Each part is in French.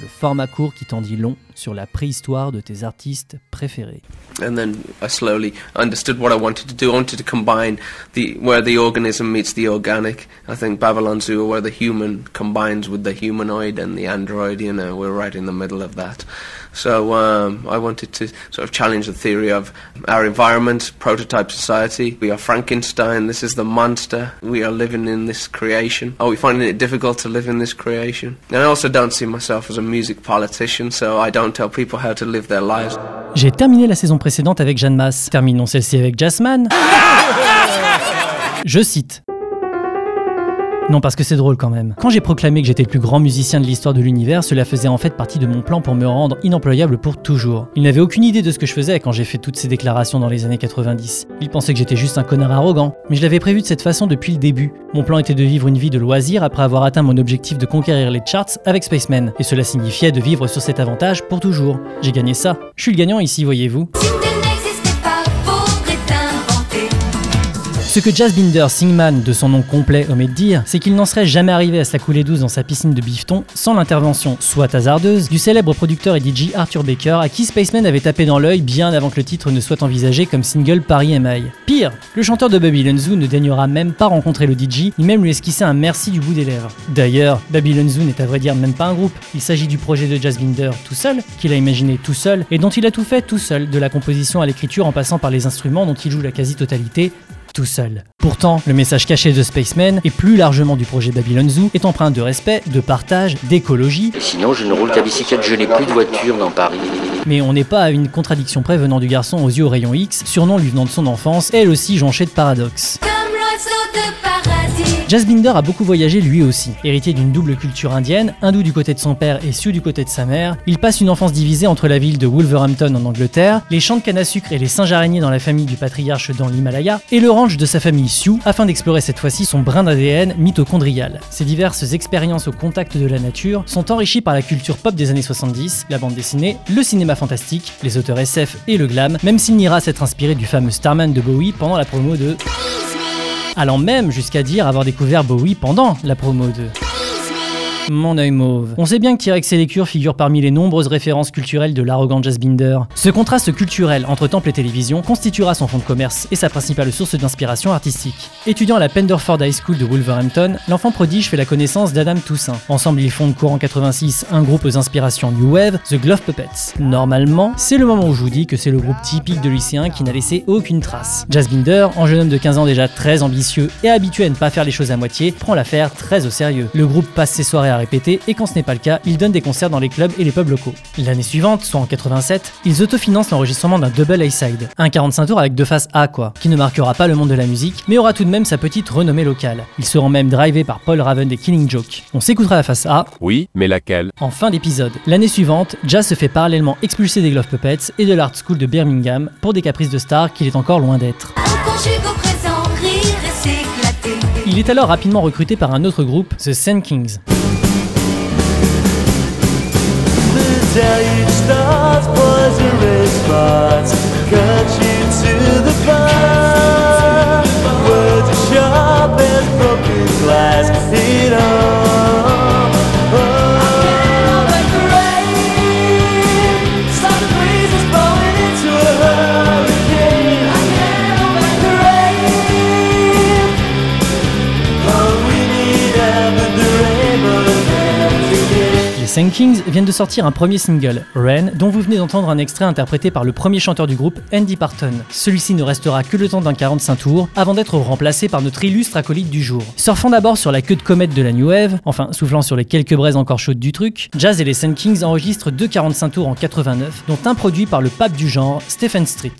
le format court qui t'en dit long sur la préhistoire de tes artistes préférés. and then I slowly understood what I wanted to do. I wanted to combine the where the organism meets the organic. I think Babylon Zoo, where the human combines with the humanoid and the android. You know, we're right in the middle of that. So um, I wanted to sort of challenge the theory of our environment, prototype society. We are Frankenstein. This is the monster. We are living in this creation. Are we finding it difficult to live in this creation? And I also don't see myself as a music politician, so I don't tell people how to live their lives. J'ai terminé la saison précédente avec Jeanne Masse. Terminons celle-ci avec Jasmine. Je cite. Non, parce que c'est drôle quand même. Quand j'ai proclamé que j'étais le plus grand musicien de l'histoire de l'univers, cela faisait en fait partie de mon plan pour me rendre inemployable pour toujours. Il n'avait aucune idée de ce que je faisais quand j'ai fait toutes ces déclarations dans les années 90. Il pensait que j'étais juste un connard arrogant. Mais je l'avais prévu de cette façon depuis le début. Mon plan était de vivre une vie de loisir après avoir atteint mon objectif de conquérir les charts avec Spaceman. Et cela signifiait de vivre sur cet avantage pour toujours. J'ai gagné ça. Je suis le gagnant ici, voyez-vous. Ce que Jazz Binder Singman, de son nom complet, omet de dire, c'est qu'il n'en serait jamais arrivé à se la couler douce dans sa piscine de bifton sans l'intervention, soit hasardeuse, du célèbre producteur et DJ Arthur Baker, à qui Spaceman avait tapé dans l'œil bien avant que le titre ne soit envisagé comme single Paris MI. Pire, le chanteur de Babylon Zoo ne daignera même pas rencontrer le DJ, ni même lui esquisser un merci du bout des lèvres. D'ailleurs, Babylon Zoo n'est à vrai dire même pas un groupe, il s'agit du projet de Jazz Binder tout seul, qu'il a imaginé tout seul, et dont il a tout fait tout seul, de la composition à l'écriture en passant par les instruments dont il joue la quasi-totalité, tout seul. Pourtant, le message caché de Spaceman, et plus largement du projet Babylon Zoo, est empreint de respect, de partage, d'écologie, Et sinon, je ne roule qu'à bicyclette, je n'ai plus de voiture dans Paris. mais on n'est pas à une contradiction près venant du garçon aux yeux au rayon X, surnom lui venant de son enfance, elle aussi jonchée de paradoxes. Jazz Binder a beaucoup voyagé lui aussi. Héritier d'une double culture indienne, hindou du côté de son père et sioux du côté de sa mère, il passe une enfance divisée entre la ville de Wolverhampton en Angleterre, les champs de canne à sucre et les singes araignées dans la famille du patriarche dans l'Himalaya, et le ranch de sa famille sioux, afin d'explorer cette fois-ci son brin d'ADN mitochondrial. Ces diverses expériences au contact de la nature sont enrichies par la culture pop des années 70, la bande dessinée, le cinéma fantastique, les auteurs SF et le glam, même s'il n'ira s'être inspiré du fameux Starman de Bowie pendant la promo de allant même jusqu'à dire avoir découvert Bowie pendant la promo de mon œil mauve. On sait bien que T-Rex et parmi les nombreuses références culturelles de l'arrogant Jazz Binder. Ce contraste culturel entre temple et télévision constituera son fond de commerce et sa principale source d'inspiration artistique. Étudiant à la Penderford High School de Wolverhampton, l'enfant prodige fait la connaissance d'Adam Toussaint. Ensemble, ils fondent courant 86 un groupe aux inspirations New Wave, The Glove Puppets. Normalement, c'est le moment où je vous dis que c'est le groupe typique de lycéen qui n'a laissé aucune trace. Jazz Binder, en jeune homme de 15 ans déjà très ambitieux et habitué à ne pas faire les choses à moitié, prend l'affaire très au sérieux. Le groupe passe ses soirées à répéter et quand ce n'est pas le cas, il donne des concerts dans les clubs et les pubs locaux. L'année suivante, soit en 87, ils autofinancent l'enregistrement d'un double A-side, un 45 tours avec deux faces A quoi, qui ne marquera pas le monde de la musique, mais aura tout de même sa petite renommée locale. Ils seront même drivés par Paul Raven des Killing Joke. On s'écoutera la face A Oui, mais laquelle? En fin d'épisode. L'année suivante, Jazz se fait parallèlement expulser des Glove Puppets et de l'Art School de Birmingham pour des caprices de star qu'il est encore loin d'être. Il est alors rapidement recruté par un autre groupe, The Sand Kings. tell you stars, boys, red spots. Cause you Kings viennent de sortir un premier single, Rain, dont vous venez d'entendre un extrait interprété par le premier chanteur du groupe, Andy Parton. Celui-ci ne restera que le temps d'un 45 tours avant d'être remplacé par notre illustre acolyte du jour. Surfant d'abord sur la queue de comète de la New Wave, enfin soufflant sur les quelques braises encore chaudes du truc, Jazz et les Sand Kings enregistrent deux 45 tours en 89, dont un produit par le pape du genre, Stephen Street.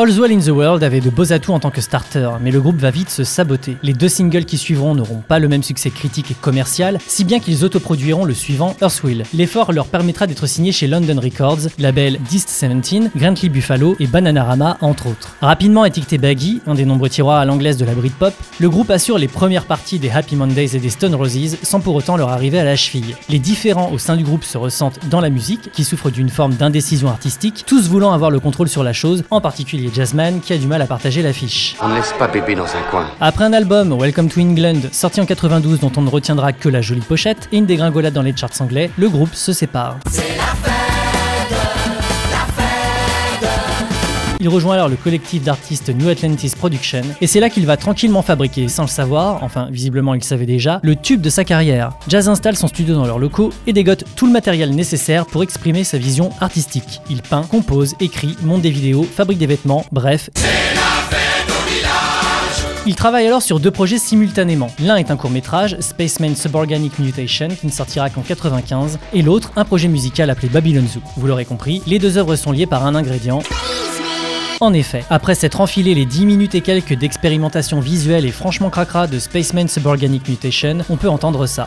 All's Well in the World avait de beaux atouts en tant que starter, mais le groupe va vite se saboter. Les deux singles qui suivront n'auront pas le même succès critique et commercial, si bien qu'ils autoproduiront le suivant, Earthwill. L'effort leur permettra d'être signés chez London Records, label Dist 17, Grantley Buffalo et Bananarama entre autres. Rapidement étiqueté Baggy, un des nombreux tiroirs à l'anglaise de la Britpop, le groupe assure les premières parties des Happy Mondays et des Stone Roses sans pour autant leur arriver à la cheville. Les différents au sein du groupe se ressentent dans la musique, qui souffre d'une forme d'indécision artistique, tous voulant avoir le contrôle sur la chose, en particulier Jazzman qui a du mal à partager l'affiche. On ne laisse pas bébé dans un coin. Après un album, Welcome to England, sorti en 92 dont on ne retiendra que la jolie pochette et une dégringolade dans les charts anglais, le groupe se sépare. Il rejoint alors le collectif d'artistes New Atlantis Production, et c'est là qu'il va tranquillement fabriquer, sans le savoir, enfin visiblement il le savait déjà, le tube de sa carrière. Jazz installe son studio dans leurs locaux et dégote tout le matériel nécessaire pour exprimer sa vision artistique. Il peint, compose, écrit, monte des vidéos, fabrique des vêtements, bref. Il travaille alors sur deux projets simultanément. L'un est un court métrage, Spaceman Suborganic Mutation, qui ne sortira qu'en 95, et l'autre, un projet musical appelé Babylon Zoo. Vous l'aurez compris, les deux œuvres sont liées par un ingrédient. En effet, après s'être enfilé les 10 minutes et quelques d'expérimentation visuelle et franchement cracra de Spaceman Suborganic Mutation, on peut entendre ça.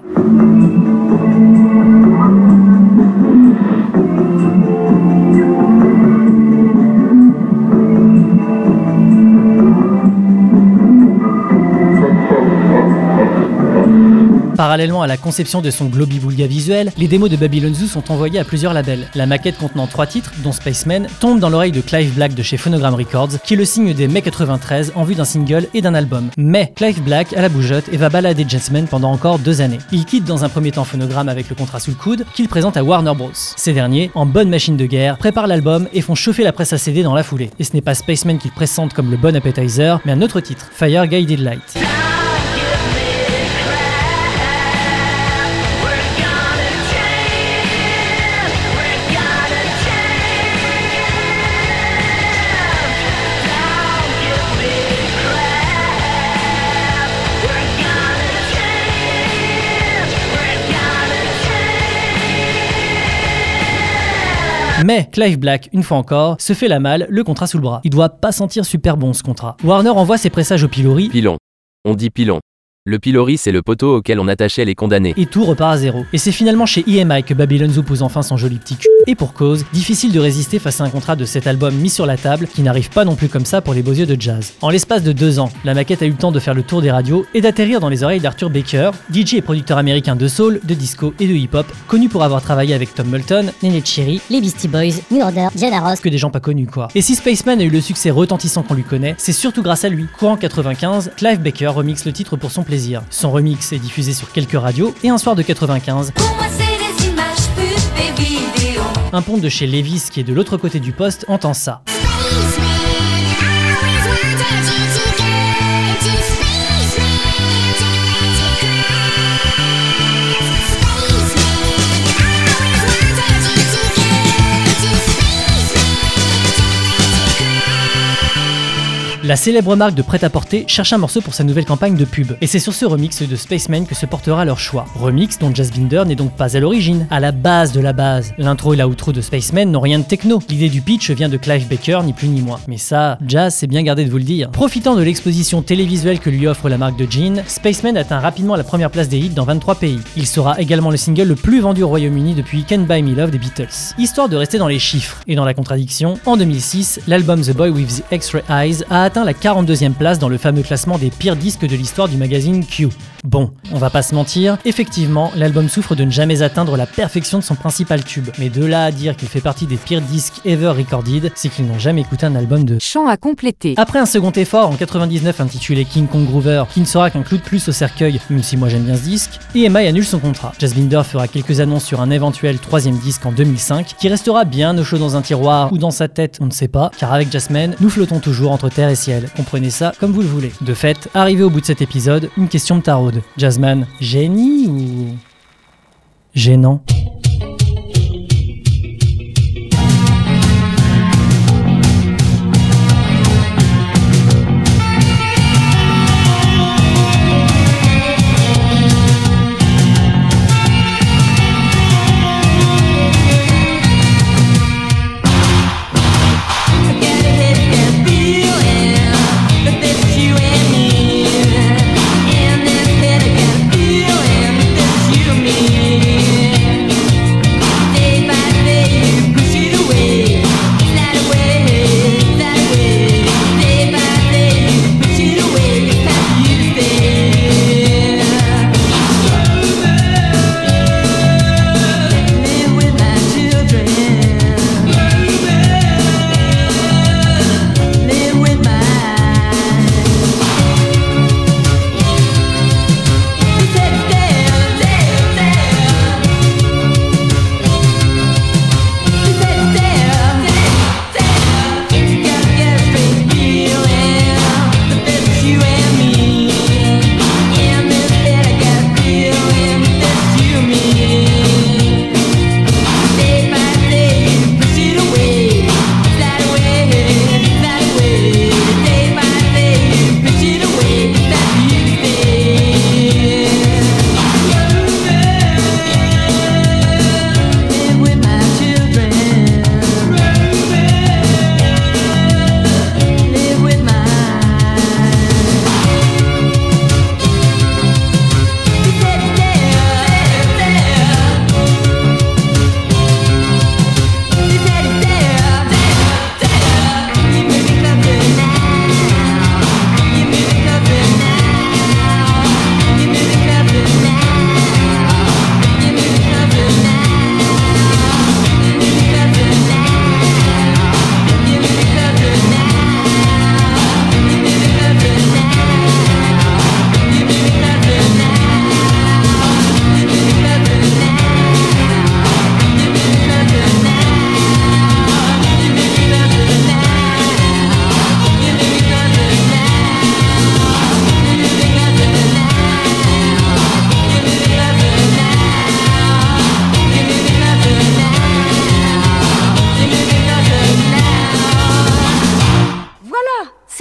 Parallèlement à la conception de son globivulga visuel, les démos de Babylon Zoo sont envoyées à plusieurs labels. La maquette contenant trois titres, dont Spaceman, tombe dans l'oreille de Clive Black de chez Phonogram Records, qui le signe dès mai 93 en vue d'un single et d'un album. Mais Clive Black a la bougeotte et va balader Jazzman pendant encore deux années. Il quitte dans un premier temps Phonogram avec le contrat sous le coude, qu'il présente à Warner Bros. Ces derniers, en bonne machine de guerre, préparent l'album et font chauffer la presse à CD dans la foulée. Et ce n'est pas Spaceman qu'il présente comme le bon appetizer, mais un autre titre, Fire Guided Light. Mais Clive Black, une fois encore, se fait la malle, le contrat sous le bras. Il doit pas sentir super bon ce contrat. Warner envoie ses pressages au pilori Pilon. On dit pilon. Le pilori, c'est le poteau auquel on attachait les condamnés. et tout repart à zéro. Et c'est finalement chez EMI que Babylon Zoo pose enfin son joli petit cul. Et pour cause, difficile de résister face à un contrat de cet album mis sur la table qui n'arrive pas non plus comme ça pour les beaux yeux de jazz. En l'espace de deux ans, la maquette a eu le temps de faire le tour des radios et d'atterrir dans les oreilles d'Arthur Baker, DJ et producteur américain de soul, de disco et de hip-hop, connu pour avoir travaillé avec Tom Moulton, Nene Cherry, les Beastie Boys, New Order, Diana Ross. que des gens pas connus quoi. Et si Spaceman a eu le succès retentissant qu'on lui connaît, c'est surtout grâce à lui. Courant 95, Clive Baker remixe le titre pour son plaisir. Son remix est diffusé sur quelques radios et un soir de 95, Pour moi, c'est des images, pubs et vidéos. un pont de chez Levis qui est de l'autre côté du poste entend ça. La célèbre marque de prêt-à-porter cherche un morceau pour sa nouvelle campagne de pub. Et c'est sur ce remix de Spaceman que se portera leur choix. Remix dont Jazz Binder n'est donc pas à l'origine, à la base de la base. L'intro et la outro de Spaceman n'ont rien de techno. L'idée du pitch vient de Clive Baker, ni plus ni moins. Mais ça, Jazz s'est bien gardé de vous le dire. Profitant de l'exposition télévisuelle que lui offre la marque de jean, Spaceman atteint rapidement la première place des hits dans 23 pays. Il sera également le single le plus vendu au Royaume-Uni depuis Can Buy Me Love des Beatles. Histoire de rester dans les chiffres et dans la contradiction, en 2006, l'album The Boy with the X-Ray Eyes a atteint la 42e place dans le fameux classement des pires disques de l'histoire du magazine Q. Bon, on va pas se mentir, effectivement, l'album souffre de ne jamais atteindre la perfection de son principal tube. Mais de là à dire qu'il fait partie des pires disques ever recorded, c'est qu'ils n'ont jamais écouté un album de Chant à compléter. après un second effort en 99 intitulé King Kong Groover, qui ne sera qu'un clou de plus au cercueil, même si moi j'aime bien ce disque, EMI annule son contrat. Jasbinder fera quelques annonces sur un éventuel troisième disque en 2005, qui restera bien au chaud dans un tiroir ou dans sa tête, on ne sait pas, car avec Jasmine, nous flottons toujours entre terre et ciel. Comprenez ça comme vous le voulez. De fait, arrivé au bout de cet épisode, une question me Jasmine, génie ou... gênant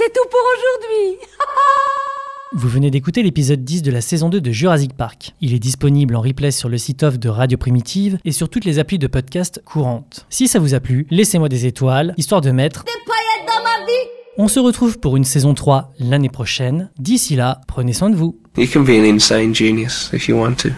C'est tout pour aujourd'hui. Vous venez d'écouter l'épisode 10 de la saison 2 de Jurassic Park. Il est disponible en replay sur le site off de Radio Primitive et sur toutes les applis de podcast courantes. Si ça vous a plu, laissez-moi des étoiles, histoire de mettre Des paillettes dans ma vie. On se retrouve pour une saison 3 l'année prochaine. D'ici là, prenez soin de vous. You can be an insane genius if you want to.